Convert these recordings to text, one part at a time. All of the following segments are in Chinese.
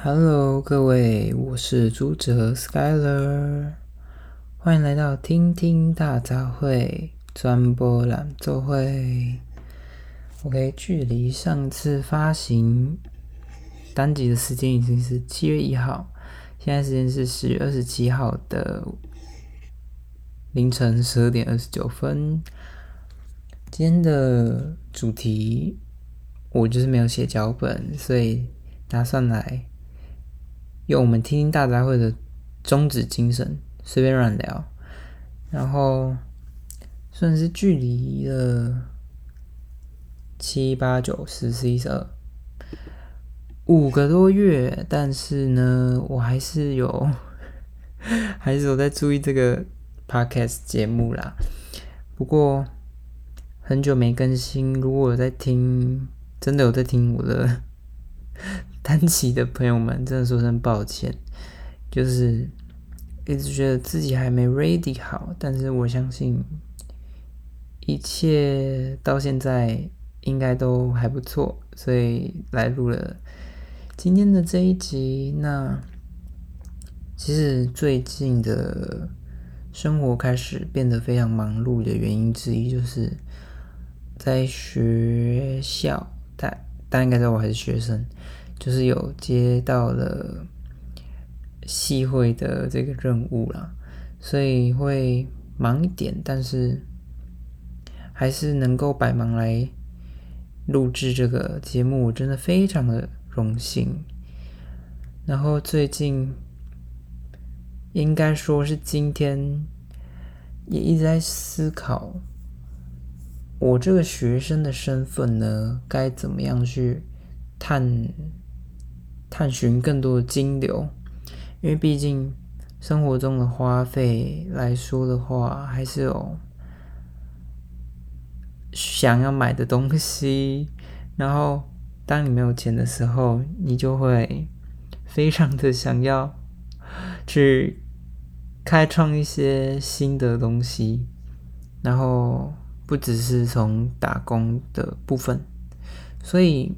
Hello，各位，我是朱哲 Skyler，欢迎来到听听大杂烩专播朗奏会。OK，距离上次发行单集的时间已经是七月一号，现在时间是十月二十七号的凌晨十二点二十九分。今天的主题我就是没有写脚本，所以打算来。用我们听听大杂烩的宗旨精神，随便乱聊，然后算是距离了七八九十十一十二五个多月，但是呢，我还是有 还是有在注意这个 podcast 节目啦。不过很久没更新，如果有在听，真的有在听我的。单期的朋友们，真的说声抱歉，就是一直觉得自己还没 ready 好，但是我相信一切到现在应该都还不错，所以来录了今天的这一集。那其实最近的生活开始变得非常忙碌的原因之一，就是在学校，但大家应该知道我还是学生。就是有接到了系会的这个任务啦，所以会忙一点，但是还是能够百忙来录制这个节目，我真的非常的荣幸。然后最近应该说是今天也一直在思考，我这个学生的身份呢，该怎么样去探。探寻更多的金流，因为毕竟生活中的花费来说的话，还是有想要买的东西。然后，当你没有钱的时候，你就会非常的想要去开创一些新的东西。然后，不只是从打工的部分，所以。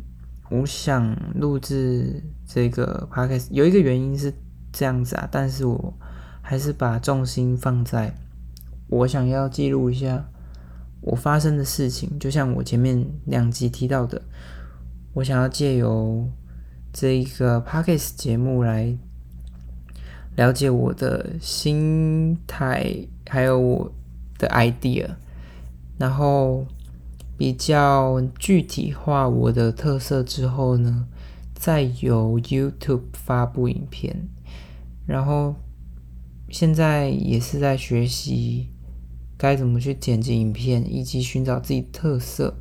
我想录制这个 podcast 有一个原因是这样子啊，但是我还是把重心放在我想要记录一下我发生的事情，就像我前面两集提到的，我想要借由这一个 podcast 节目来了解我的心态，还有我的 idea，然后。比较具体化我的特色之后呢，再由 YouTube 发布影片，然后现在也是在学习该怎么去剪辑影片，以及寻找自己特色。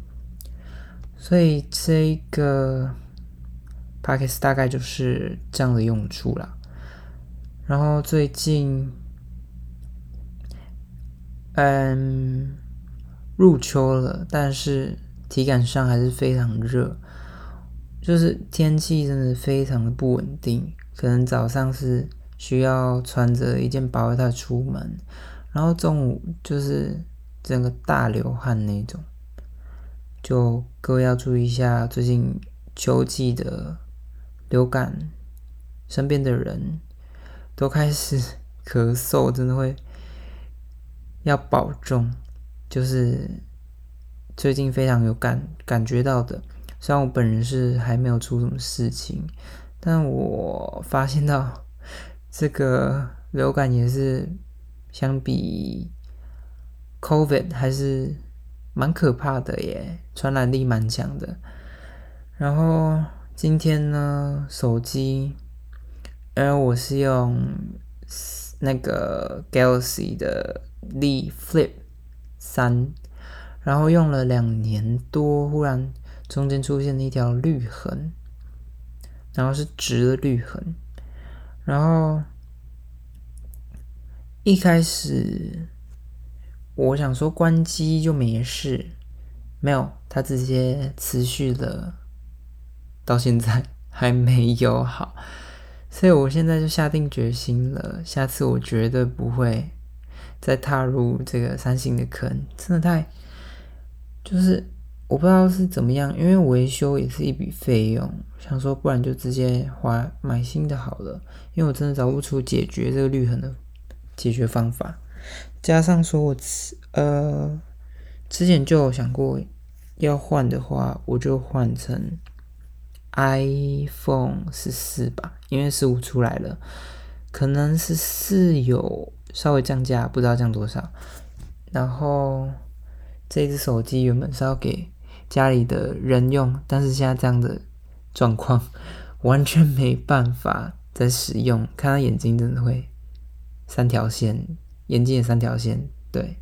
所以这个 p o c k e t 大概就是这样的用处啦。然后最近，嗯。入秋了，但是体感上还是非常热，就是天气真的非常的不稳定。可能早上是需要穿着一件薄外套出门，然后中午就是整个大流汗那种。就各位要注意一下，最近秋季的流感，身边的人都开始咳嗽，真的会要保重。就是最近非常有感感觉到的，虽然我本人是还没有出什么事情，但我发现到 这个流感也是相比 COVID 还是蛮可怕的耶，传染力蛮强的。然后今天呢，手机，而我是用那个 Galaxy 的 Z Flip。三，然后用了两年多，忽然中间出现了一条绿痕，然后是直的绿痕，然后一开始我想说关机就没事，没有，它直接持续了到现在 还没有好，所以我现在就下定决心了，下次我绝对不会。再踏入这个三星的坑，真的太就是我不知道是怎么样，因为维修也是一笔费用，想说不然就直接花买新的好了，因为我真的找不出解决这个绿痕的解决方法。加上说我呃之前就有想过要换的话，我就换成 iPhone 十四吧，因为十五出来了，可能是室友稍微降价，不知道降多少。然后这只手机原本是要给家里的人用，但是现在这样的状况，完全没办法再使用。看他眼睛真的会三条线，眼睛也三条线。对。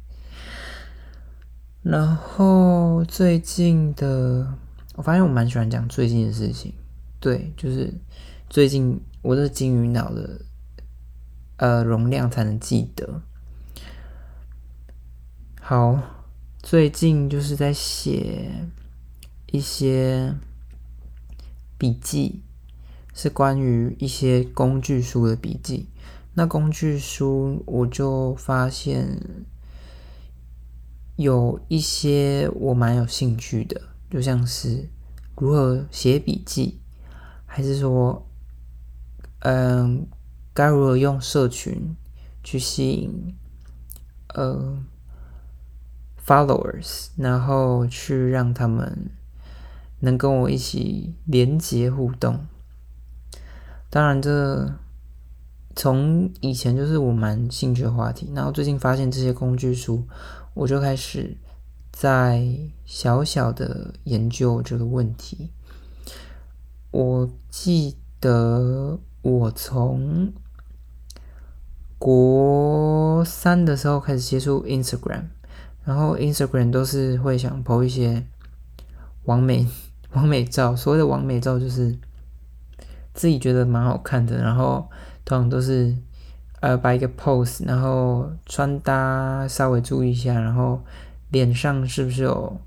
然后最近的，我发现我蛮喜欢讲最近的事情。对，就是最近我的金鱼脑的呃容量才能记得。好，最近就是在写一些笔记，是关于一些工具书的笔记。那工具书我就发现有一些我蛮有兴趣的，就像是如何写笔记，还是说，嗯，该如何用社群去吸引，呃。followers，然后去让他们能跟我一起连接互动。当然，这从以前就是我蛮兴趣的话题。然后最近发现这些工具书，我就开始在小小的研究这个问题。我记得我从国三的时候开始接触 Instagram。然后 Instagram 都是会想 po 一些完美 完美照，所谓的完美照就是自己觉得蛮好看的，然后通常都是呃摆一个 pose，然后穿搭稍微注意一下，然后脸上是不是有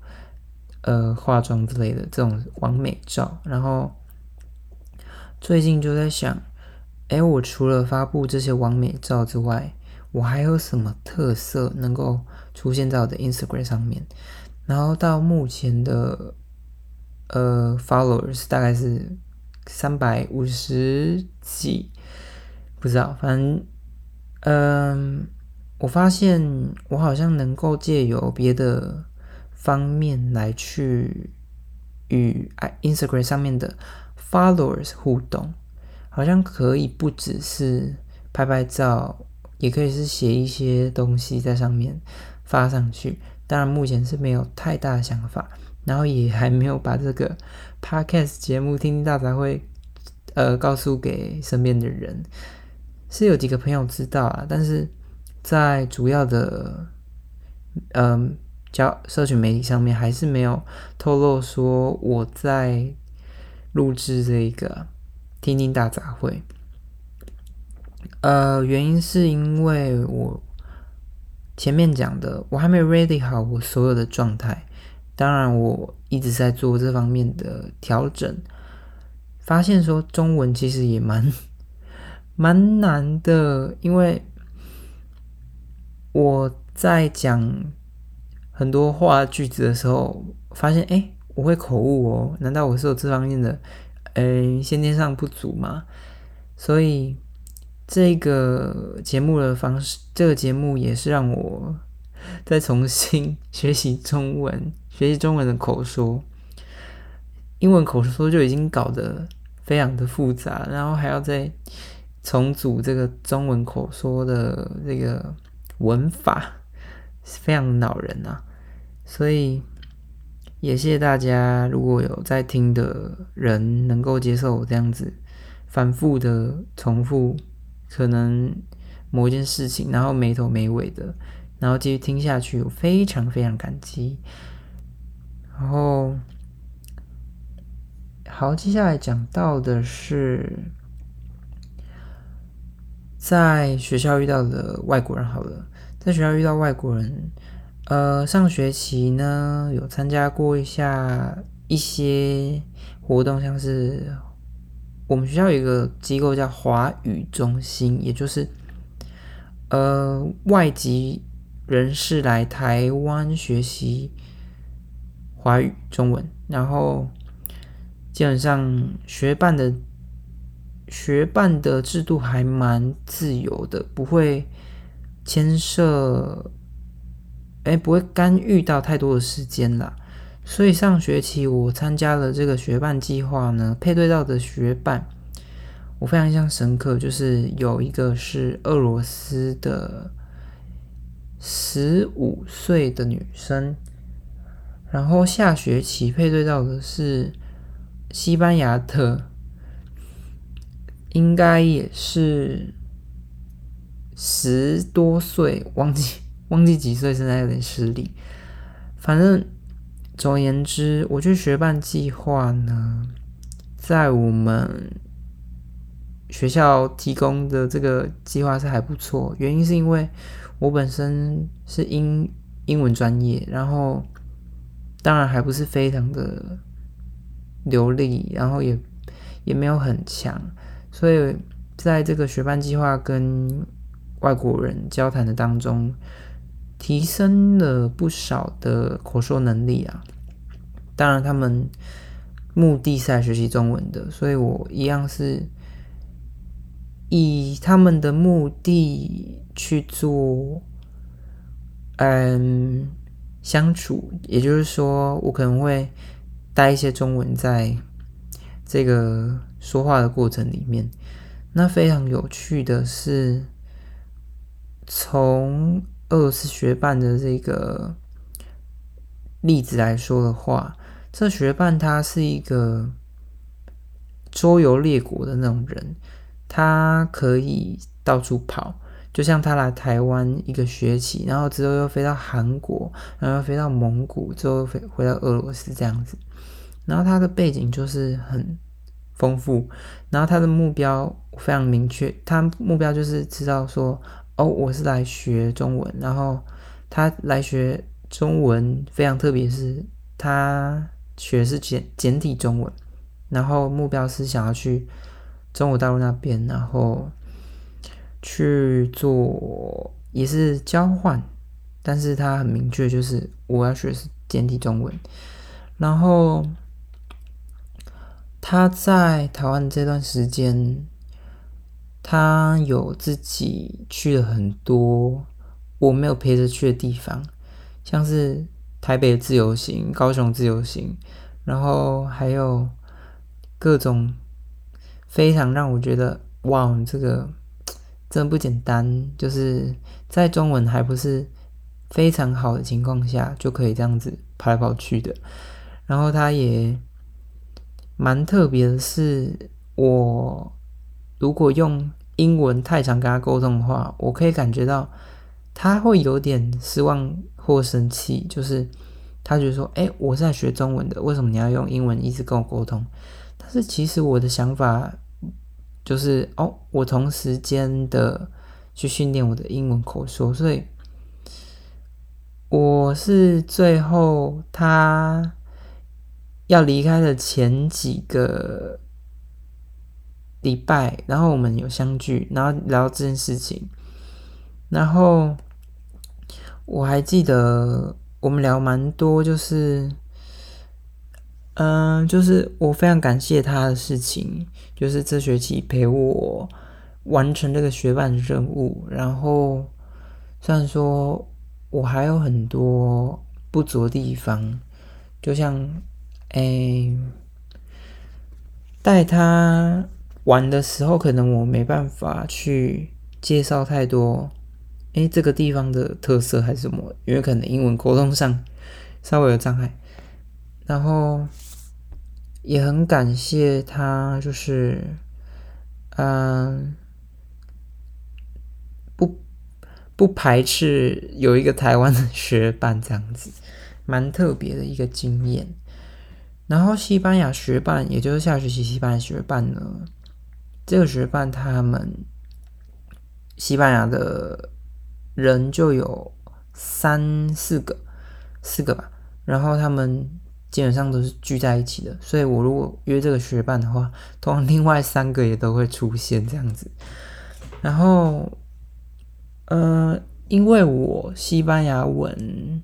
呃化妆之类的这种完美照。然后最近就在想，哎，我除了发布这些完美照之外，我还有什么特色能够出现在我的 Instagram 上面？然后到目前的呃 followers 大概是三百五十几，不知道，反正嗯，我发现我好像能够借由别的方面来去与 Instagram 上面的 followers 互动，好像可以不只是拍拍照。也可以是写一些东西在上面发上去，当然目前是没有太大的想法，然后也还没有把这个 podcast 节目听听大杂会呃告诉给身边的人，是有几个朋友知道啊，但是在主要的嗯交社群媒体上面还是没有透露说我在录制这一个听听大杂烩。呃，原因是因为我前面讲的，我还没 ready 好我所有的状态。当然，我一直在做这方面的调整。发现说中文其实也蛮 蛮难的，因为我在讲很多话句子的时候，发现哎，我会口误哦。难道我是有这方面的呃先天上不足嘛？所以。这个节目的方式，这个节目也是让我再重新学习中文，学习中文的口说。英文口说就已经搞得非常的复杂，然后还要再重组这个中文口说的这个文法，非常恼人啊！所以也谢谢大家，如果有在听的人能够接受我这样子反复的重复。可能某一件事情，然后没头没尾的，然后继续听下去，我非常非常感激。然后，好，接下来讲到的是在学校遇到的外国人。好了，在学校遇到外国人，呃，上学期呢有参加过一下一些活动，像是。我们学校有一个机构叫华语中心，也就是呃外籍人士来台湾学习华语中文，然后基本上学伴的学伴的制度还蛮自由的，不会牵涉，哎，不会干预到太多的时间啦。所以上学期我参加了这个学伴计划呢，配对到的学伴，我非常印象深刻，就是有一个是俄罗斯的十五岁的女生。然后下学期配对到的是西班牙的，应该也是十多岁，忘记忘记几岁，现在有点失礼。反正总而言之，我觉得学伴计划呢，在我们学校提供的这个计划是还不错。原因是因为我本身是英英文专业，然后。当然还不是非常的流利，然后也也没有很强，所以在这个学伴计划跟外国人交谈的当中，提升了不少的口说能力啊。当然，他们目的是来学习中文的，所以我一样是以他们的目的去做，嗯。相处，也就是说，我可能会带一些中文在这个说话的过程里面。那非常有趣的是，从俄罗斯学伴的这个例子来说的话，这学伴他是一个周游列国的那种人，他可以到处跑。就像他来台湾一个学期，然后之后又飞到韩国，然后又飞到蒙古，之后飞回到俄罗斯这样子。然后他的背景就是很丰富，然后他的目标非常明确，他目标就是知道说，哦，我是来学中文。然后他来学中文非常特别，是他学的是简简体中文，然后目标是想要去中国大陆那边，然后。去做也是交换，但是他很明确，就是我要学的是简体中文。然后他在台湾这段时间，他有自己去了很多我没有陪着去的地方，像是台北自由行、高雄自由行，然后还有各种非常让我觉得哇，这个。真的不简单，就是在中文还不是非常好的情况下，就可以这样子跑来跑去的。然后他也蛮特别的是，我如果用英文太常跟他沟通的话，我可以感觉到他会有点失望或生气，就是他觉得说：“哎，我是在学中文的，为什么你要用英文一直跟我沟通？”但是其实我的想法。就是哦，我同时间的去训练我的英文口说，所以我是最后他要离开的前几个礼拜，然后我们有相聚，然后聊这件事情，然后我还记得我们聊蛮多，就是。嗯，就是我非常感谢他的事情，就是这学期陪我完成这个学伴任务。然后虽然说我还有很多不足的地方，就像哎带他玩的时候，可能我没办法去介绍太多哎这个地方的特色还是什么，因为可能英文沟通上稍微有障碍。然后也很感谢他，就是嗯，不不排斥有一个台湾的学伴这样子，蛮特别的一个经验。然后西班牙学伴，也就是下学期西班牙学伴呢，这个学伴他们西班牙的人就有三四个，四个吧，然后他们。基本上都是聚在一起的，所以我如果约这个学伴的话，通常另外三个也都会出现这样子。然后，呃，因为我西班牙文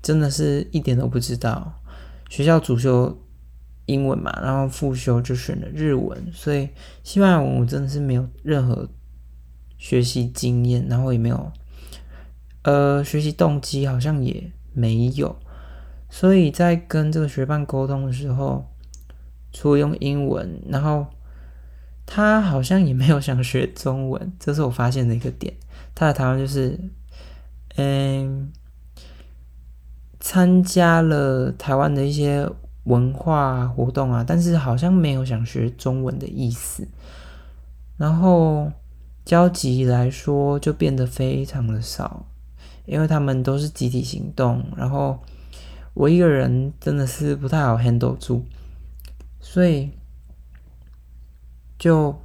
真的是一点都不知道。学校主修英文嘛，然后复修就选了日文，所以西班牙文我真的是没有任何学习经验，然后也没有呃学习动机，好像也没有。所以在跟这个学伴沟通的时候，除了用英文，然后他好像也没有想学中文，这是我发现的一个点。他的台湾就是，嗯。参加了台湾的一些文化活动啊，但是好像没有想学中文的意思。然后交集来说就变得非常的少，因为他们都是集体行动，然后我一个人真的是不太好 handle 住，所以就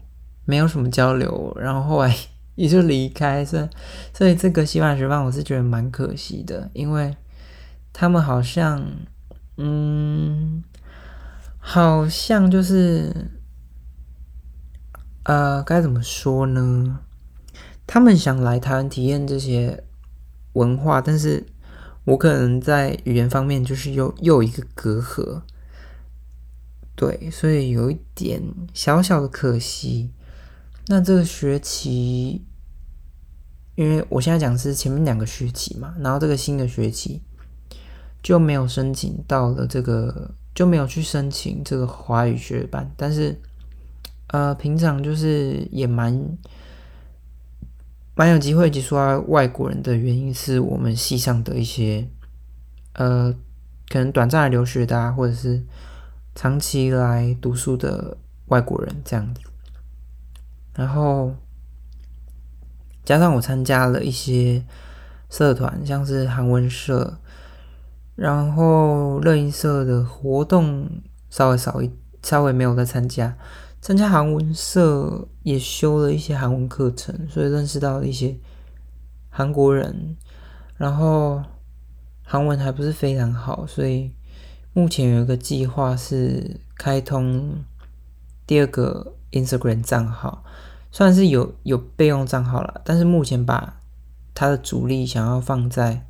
没有什么交流。然后后来也就离开，所以所以这个西班牙学班我是觉得蛮可惜的，因为。他们好像，嗯，好像就是，呃，该怎么说呢？他们想来台湾体验这些文化，但是我可能在语言方面就是又又一个隔阂，对，所以有一点小小的可惜。那这个学期，因为我现在讲是前面两个学期嘛，然后这个新的学期。就没有申请到了这个，就没有去申请这个华语学班。但是，呃，平常就是也蛮蛮有机会接触到外国人的原因，是我们系上的一些，呃，可能短暂来留学的，啊，或者是长期来读书的外国人这样子。然后，加上我参加了一些社团，像是韩文社。然后乐音社的活动稍微少一，稍微没有在参加。参加韩文社也修了一些韩文课程，所以认识到了一些韩国人。然后韩文还不是非常好，所以目前有一个计划是开通第二个 Instagram 账号，算是有有备用账号了，但是目前把它的主力想要放在。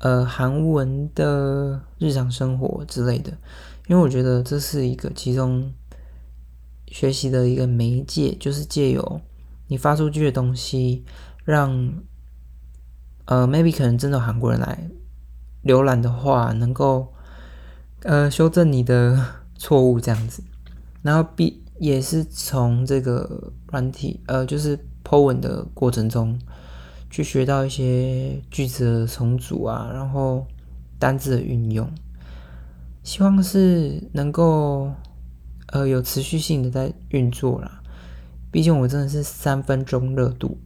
呃，韩文的日常生活之类的，因为我觉得这是一个其中学习的一个媒介，就是借由你发出去的东西，让呃，maybe 可能真的韩国人来浏览的话，能够呃修正你的 错误这样子，然后必也是从这个软体呃，就是 Po 文的过程中。去学到一些句子的重组啊，然后单字的运用，希望是能够呃有持续性的在运作啦。毕竟我真的是三分钟热度，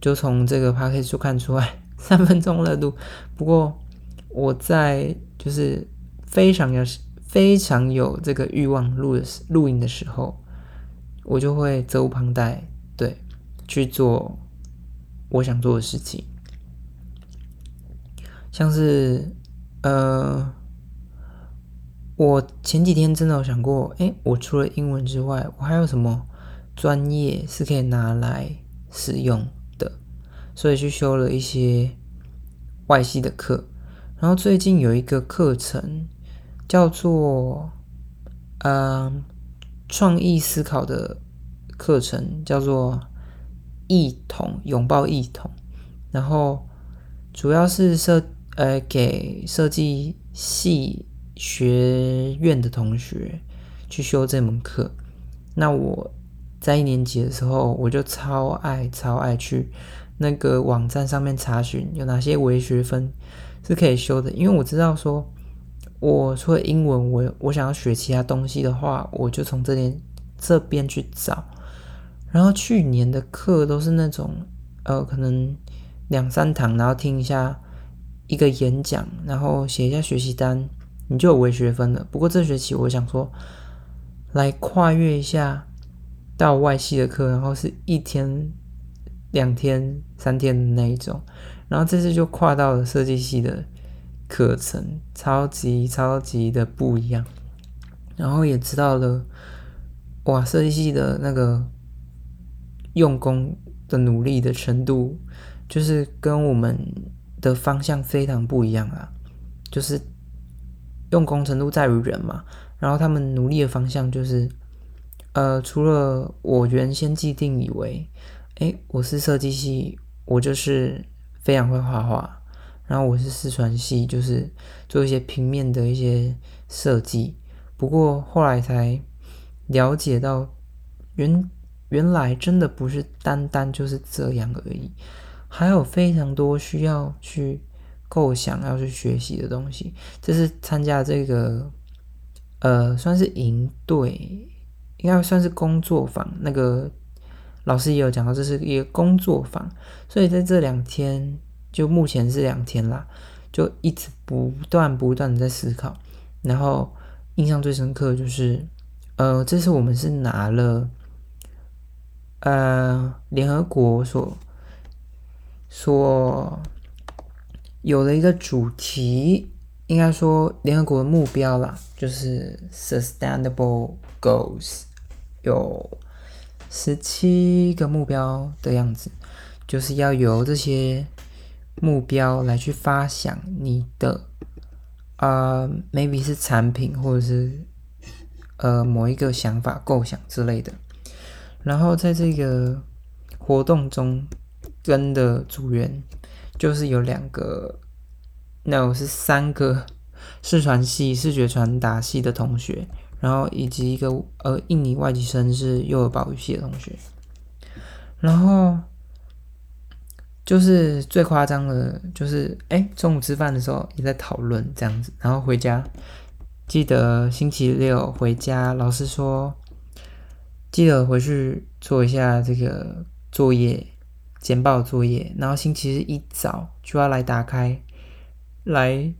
就从这个 p a c k a g e 就看出来 三分钟热度。不过我在就是非常有非常有这个欲望录的录音的时候，我就会责无旁贷，对去做。我想做的事情，像是，呃，我前几天真的有想过，哎，我除了英文之外，我还有什么专业是可以拿来使用的？所以去修了一些外系的课，然后最近有一个课程叫做，嗯，创意思考的课程，叫做。异统拥抱异统，然后主要是设呃给设计系学院的同学去修这门课。那我在一年级的时候，我就超爱超爱去那个网站上面查询有哪些微学分是可以修的，因为我知道说，我除了英文，我我想要学其他东西的话，我就从这边这边去找。然后去年的课都是那种，呃，可能两三堂，然后听一下一个演讲，然后写一下学习单，你就有微学分了。不过这学期我想说，来跨越一下到外系的课，然后是一天、两天、三天的那一种。然后这次就跨到了设计系的课程，超级超级的不一样。然后也知道了，哇，设计系的那个。用功的努力的程度，就是跟我们的方向非常不一样啊。就是用功程度在于人嘛，然后他们努力的方向就是，呃，除了我原先既定以为，哎，我是设计系，我就是非常会画画，然后我是四川系，就是做一些平面的一些设计。不过后来才了解到，原原来真的不是单单就是这样而已，还有非常多需要去构想、要去学习的东西。这是参加这个呃，算是营队，应该算是工作坊。那个老师也有讲到，这是一个工作坊，所以在这两天，就目前是两天啦，就一直不断不断的在思考，然后。印象最深刻就是，呃，这次我们是拿了，呃，联合国所所有的一个主题，应该说联合国的目标啦，就是 Sustainable Goals，有十七个目标的样子，就是要由这些目标来去发想你的。啊，maybe 是产品，或者是呃某一个想法、构想之类的。然后在这个活动中，跟的组员就是有两个，那我是三个 视传系、视觉传达系的同学，然后以及一个呃印尼外籍生是幼儿保育系的同学，然后。就是最夸张的，就是哎，中午吃饭的时候也在讨论这样子，然后回家，记得星期六回家，老师说记得回去做一下这个作业，简报作业，然后星期日一早就要来打开，来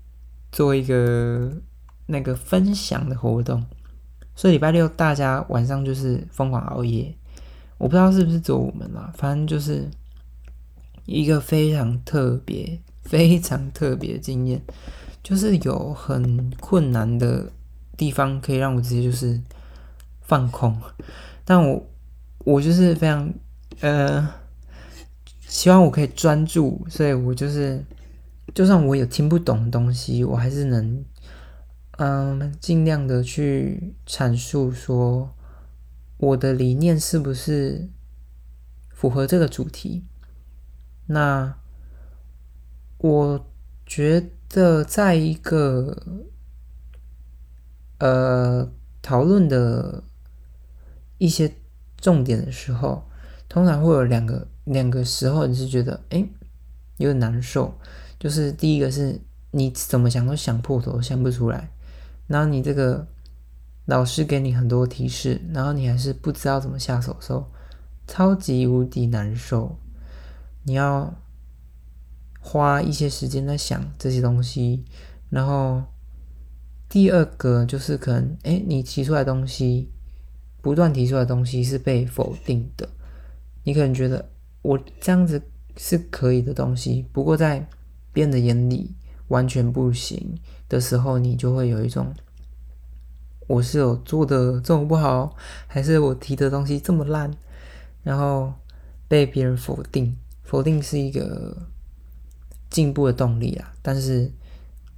做一个那个分享的活动，所以礼拜六大家晚上就是疯狂熬夜，我不知道是不是只有我们啦，反正就是。一个非常特别、非常特别的经验，就是有很困难的地方可以让我直接就是放空，但我我就是非常呃希望我可以专注，所以我就是就算我有听不懂的东西，我还是能嗯尽量的去阐述说我的理念是不是符合这个主题。那我觉得，在一个呃讨论的一些重点的时候，通常会有两个两个时候，你是觉得哎有点难受。就是第一个是你怎么想都想破头，想不出来。然后你这个老师给你很多提示，然后你还是不知道怎么下手的时候，超级无敌难受。你要花一些时间在想这些东西，然后第二个就是可能，哎，你提出来东西，不断提出来东西是被否定的，你可能觉得我这样子是可以的东西，不过在别人的眼里完全不行的时候，你就会有一种，我是有做的这么不好，还是我提的东西这么烂，然后被别人否定。否定是一个进步的动力啊，但是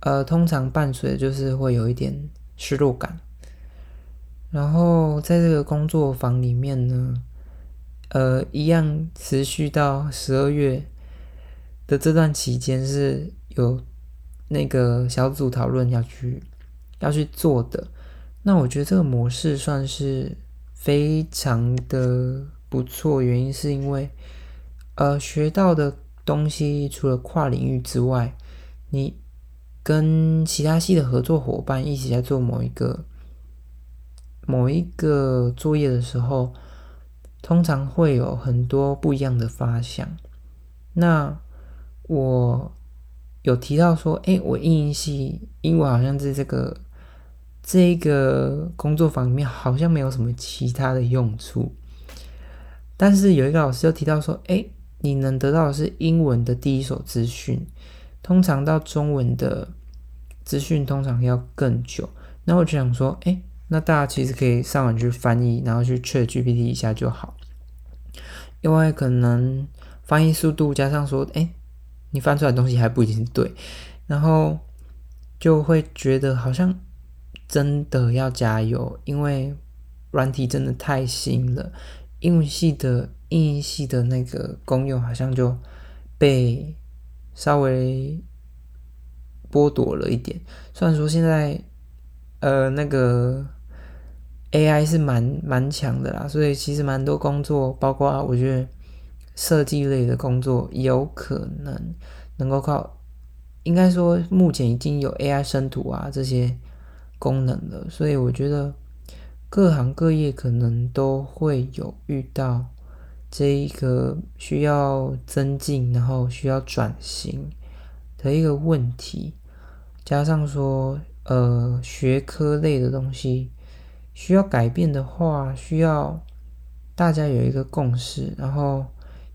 呃，通常伴随就是会有一点失落感。然后在这个工作坊里面呢，呃，一样持续到十二月的这段期间是有那个小组讨论要去要去做的。那我觉得这个模式算是非常的不错，原因是因为。呃，学到的东西除了跨领域之外，你跟其他系的合作伙伴一起在做某一个某一个作业的时候，通常会有很多不一样的发想。那我有提到说，哎，我英语系英文好像在这个这个工作坊里面好像没有什么其他的用处，但是有一个老师又提到说，哎。你能得到的是英文的第一手资讯，通常到中文的资讯通常要更久。那我就想说，哎，那大家其实可以上网去翻译，然后去 Chat GPT 一下就好。因为可能翻译速度加上说，哎，你翻出来的东西还不一定对。然后就会觉得好像真的要加油，因为软体真的太新了，英文系的英语系的那个功用好像就被稍微剥夺了一点。虽然说现在呃那个 AI 是蛮蛮强的啦，所以其实蛮多工作，包括我觉得设计类的工作有可能能够靠。应该说，目前已经有 AI 生图啊这些功能了，所以我觉得各行各业可能都会有遇到这一个需要增进，然后需要转型的一个问题。加上说，呃，学科类的东西需要改变的话，需要大家有一个共识，然后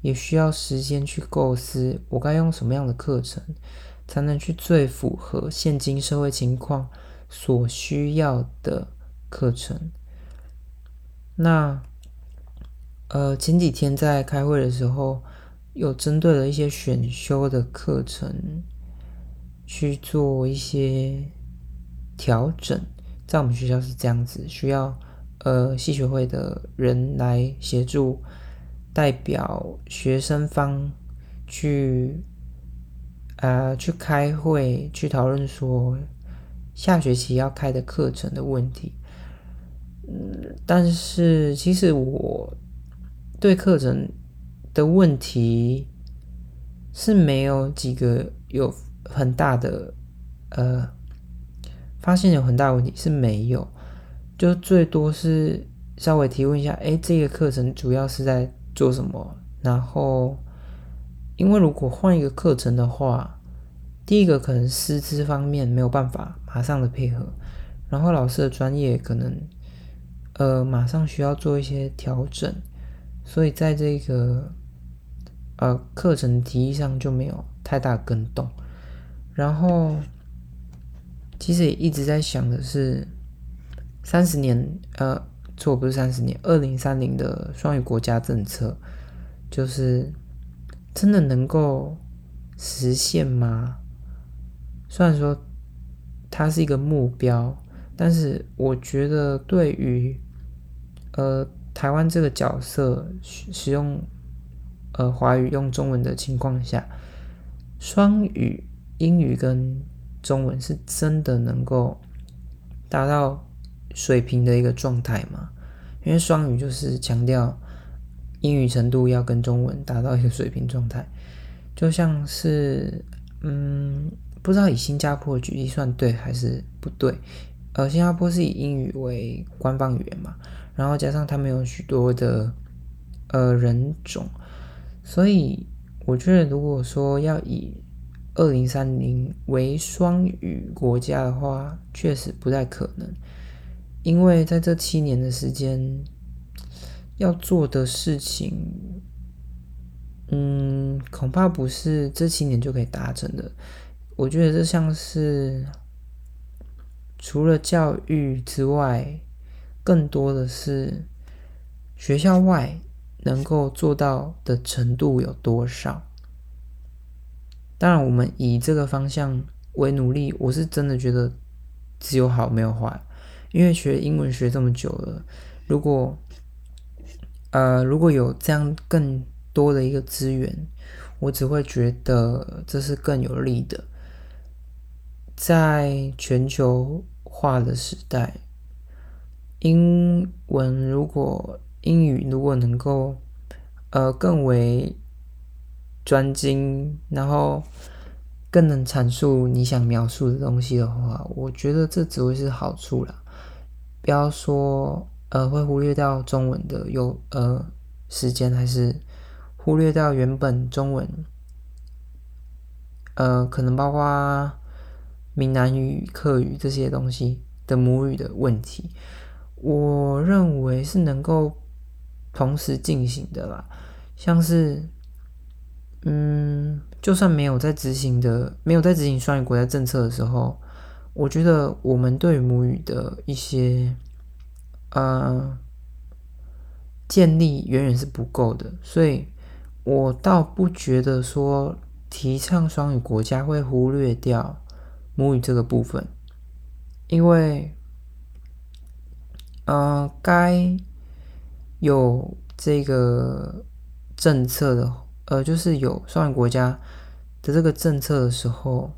也需要时间去构思我该用什么样的课程。才能去最符合现今社会情况所需要的课程。那，呃，前几天在开会的时候，有针对了一些选修的课程去做一些调整。在我们学校是这样子，需要呃系学会的人来协助，代表学生方去。呃，去开会去讨论说下学期要开的课程的问题。嗯，但是其实我对课程的问题是没有几个有很大的呃发现有很大问题是没有，就最多是稍微提问一下，哎，这个课程主要是在做什么？然后。因为如果换一个课程的话，第一个可能师资方面没有办法马上的配合，然后老师的专业可能呃马上需要做一些调整，所以在这个呃课程提议上就没有太大跟动。然后其实也一直在想的是三十年呃错不是三十年，二零三零的双语国家政策就是。真的能够实现吗？虽然说它是一个目标，但是我觉得对于呃台湾这个角色使用呃华语用中文的情况下，双语英语跟中文是真的能够达到水平的一个状态吗？因为双语就是强调。英语程度要跟中文达到一个水平状态，就像是，嗯，不知道以新加坡举例算对还是不对？呃，新加坡是以英语为官方语言嘛，然后加上他们有许多的呃人种，所以我觉得如果说要以二零三零为双语国家的话，确实不太可能，因为在这七年的时间。要做的事情，嗯，恐怕不是这七年就可以达成的。我觉得这像是除了教育之外，更多的是学校外能够做到的程度有多少。当然，我们以这个方向为努力，我是真的觉得只有好没有坏。因为学英文学这么久了，如果呃，如果有这样更多的一个资源，我只会觉得这是更有利的。在全球化的时代，英文如果英语如果能够呃更为专精，然后更能阐述你想描述的东西的话，我觉得这只会是好处了。不要说。呃，会忽略掉中文的有呃时间，还是忽略掉原本中文，呃，可能包括闽南语、客语这些东西的母语的问题，我认为是能够同时进行的啦。像是，嗯，就算没有在执行的，没有在执行双语国家政策的时候，我觉得我们对母语的一些。呃，建立远远是不够的，所以我倒不觉得说提倡双语国家会忽略掉母语这个部分，因为，呃，该有这个政策的，呃，就是有双语国家的这个政策的时候，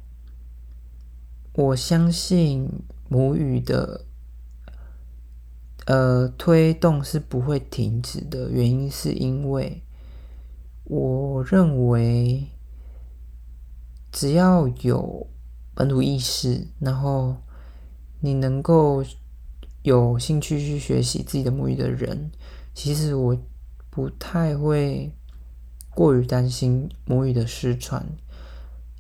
我相信母语的，呃，推动是不会停止的。原因是因为，我认为只要有。本土意识，然后你能够有兴趣去学习自己的母语的人，其实我不太会过于担心母语的失传，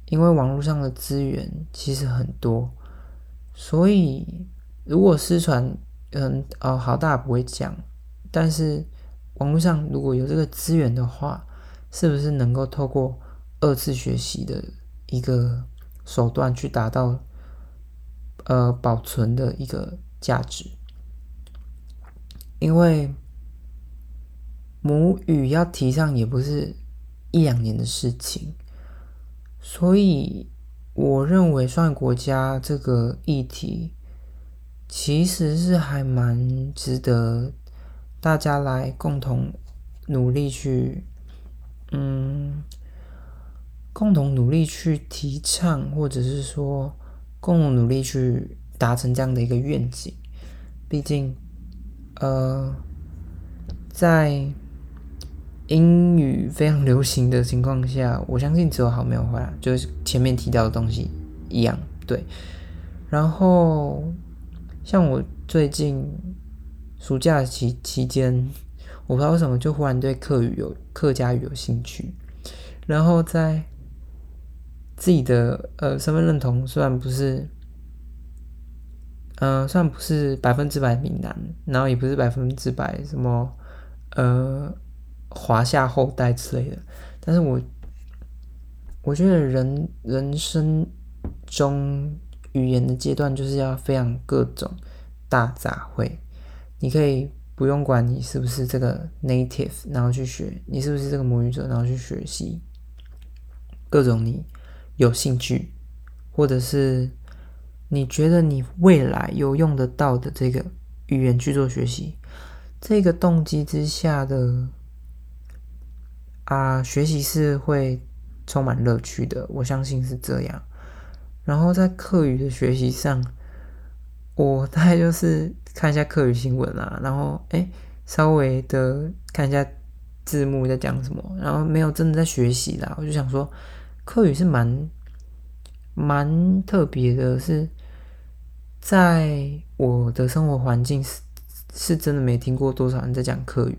因为网络上的资源其实很多，所以如果失传，嗯哦，好大不会讲，但是网络上如果有这个资源的话，是不是能够透过二次学习的一个？手段去达到，呃，保存的一个价值，因为母语要提倡也不是一两年的事情，所以我认为双语国家这个议题其实是还蛮值得大家来共同努力去，嗯。共同努力去提倡，或者是说共同努力去达成这样的一个愿景。毕竟，呃，在英语非常流行的情况下，我相信只有好没有坏，就是前面提到的东西一样。对。然后，像我最近暑假期期间，我不知道为什么就忽然对客语有客家语有兴趣，然后在。自己的呃身份认同虽然不是，嗯，虽然不是百分之百闽南，然后也不是百分之百什么呃华夏后代之类的，但是我我觉得人人生中语言的阶段就是要非常各种大杂烩，你可以不用管你是不是这个 native，然后去学，你是不是这个母语者，然后去学习各种你。有兴趣，或者是你觉得你未来有用得到的这个语言去做学习，这个动机之下的啊，学习是会充满乐趣的，我相信是这样。然后在课余的学习上，我大概就是看一下课余新闻啊，然后哎，稍微的看一下字幕在讲什么，然后没有真的在学习啦，我就想说。课余是蛮蛮特别的，是在我的生活环境是是真的没听过多少人在讲课余，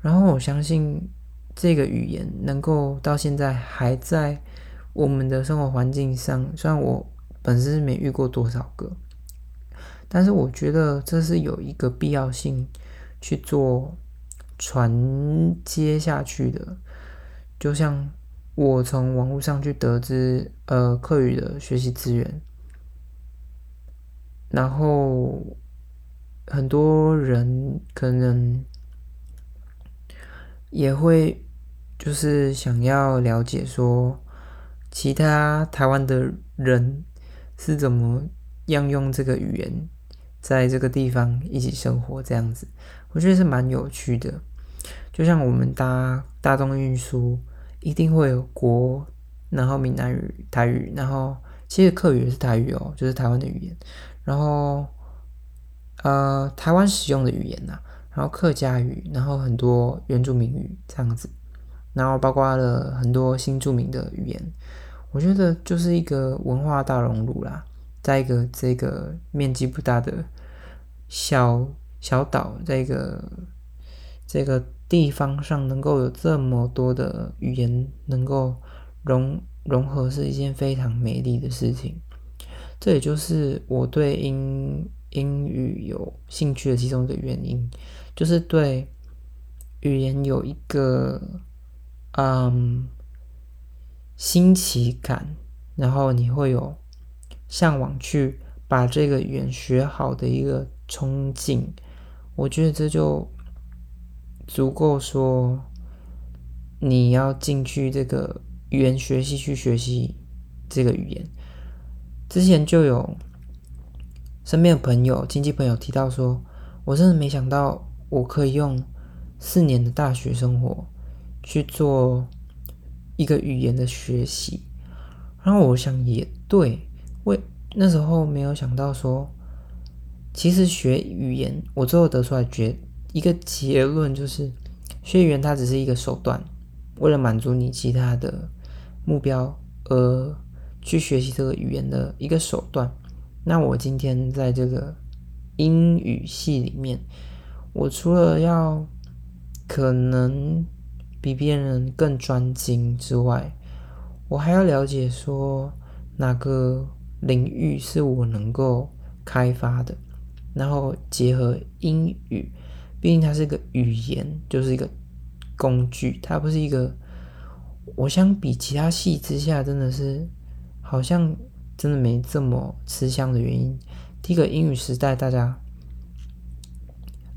然后我相信这个语言能够到现在还在我们的生活环境上，虽然我本身是没遇过多少个，但是我觉得这是有一个必要性去做传接下去的，就像。我从网络上去得知，呃，课语的学习资源，然后很多人可能也会就是想要了解说，其他台湾的人是怎么样用这个语言在这个地方一起生活，这样子，我觉得是蛮有趣的。就像我们搭大众运输。一定会有国，然后闽南语、台语，然后其实客语也是台语哦，就是台湾的语言。然后，呃，台湾使用的语言呐，然后客家语，然后很多原住民语这样子，然后包括了很多新著名的语言。我觉得就是一个文化大熔炉啦，在一个这个面积不大的小小岛，在一个这个。地方上能够有这么多的语言能够融融合，是一件非常美丽的事情。这也就是我对英英语有兴趣的其中一个原因，就是对语言有一个嗯新奇感，然后你会有向往去把这个语言学好的一个冲劲。我觉得这就。足够说，你要进去这个语言学习去学习这个语言，之前就有身边的朋友、亲戚朋友提到说，我真的没想到我可以用四年的大学生活去做一个语言的学习。然后我想也对，为那时候没有想到说，其实学语言，我最后得出来结一个结论就是，学语言它只是一个手段，为了满足你其他的目标而去学习这个语言的一个手段。那我今天在这个英语系里面，我除了要可能比别人更专精之外，我还要了解说哪个领域是我能够开发的，然后结合英语，毕竟它是一个语言，就是一个工具，它不是一个。我相比其他系之下，真的是好像真的没这么吃香的原因。第一个英语时代，大家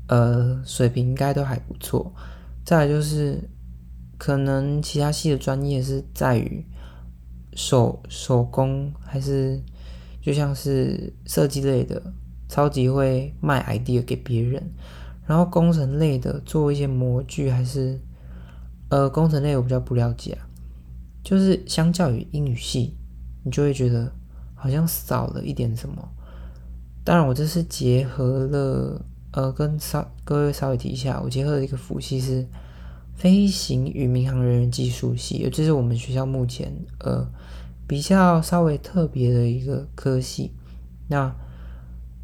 呃水平应该都还不错。再来就是可能其他系的专业是在于。手手工还是就像是设计类的，超级会卖 idea 给别人。然后工程类的做一些模具，还是呃工程类我比较不了解啊。就是相较于英语系，你就会觉得好像少了一点什么。当然，我这是结合了呃跟稍各位稍微提一下，我结合的一个辅系是飞行与民航人员技术系，也就是我们学校目前呃。比较稍微特别的一个科系，那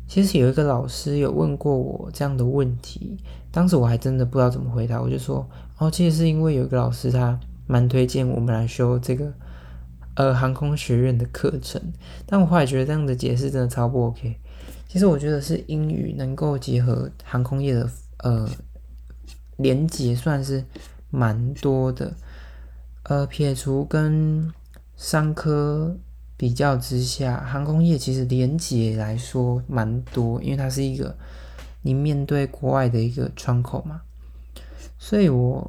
其实有一个老师有问过我这样的问题，当时我还真的不知道怎么回答，我就说哦，其实是因为有一个老师他蛮推荐我们来修这个呃航空学院的课程，但我后来觉得这样的解释真的超不 OK。其实我觉得是英语能够结合航空业的呃连结算是蛮多的，呃撇除跟。商科比较之下，航空业其实连接来说蛮多，因为它是一个你面对国外的一个窗口嘛。所以我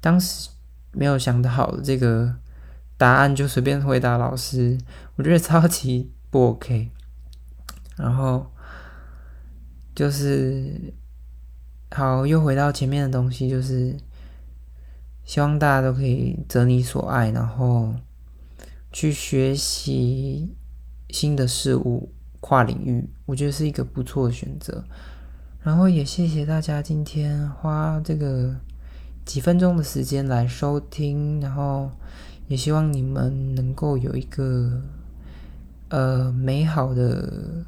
当时没有想到这个答案，就随便回答老师，我觉得超级不 OK。然后就是好，又回到前面的东西，就是希望大家都可以择你所爱，然后。去学习新的事物，跨领域，我觉得是一个不错的选择。然后也谢谢大家今天花这个几分钟的时间来收听，然后也希望你们能够有一个呃美好的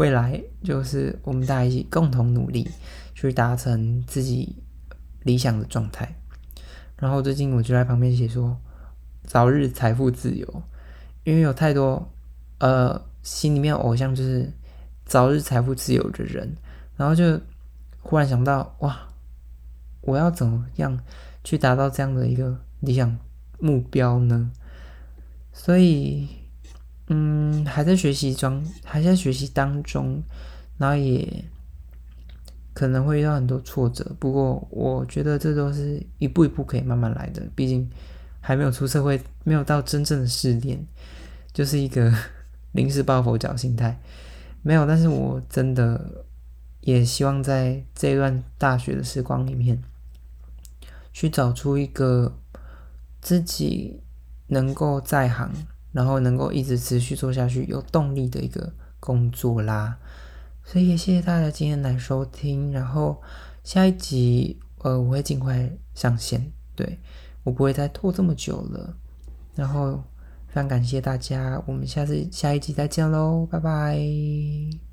未来，就是我们大家一起共同努力去达成自己理想的状态。然后最近我就在旁边写说。早日财富自由，因为有太多呃心里面偶像就是早日财富自由的人，然后就忽然想到哇，我要怎么样去达到这样的一个理想目标呢？所以嗯，还在学习中，还在学习当中，然后也可能会遇到很多挫折，不过我觉得这都是一步一步可以慢慢来的，毕竟。还没有出社会，没有到真正的试炼，就是一个临时抱佛脚心态，没有。但是我真的也希望在这段大学的时光里面，去找出一个自己能够在行，然后能够一直持续做下去、有动力的一个工作啦。所以也谢谢大家今天来收听，然后下一集呃我会尽快上线，对。我不会再拖这么久了，然后非常感谢大家，我们下次下一集再见喽，拜拜。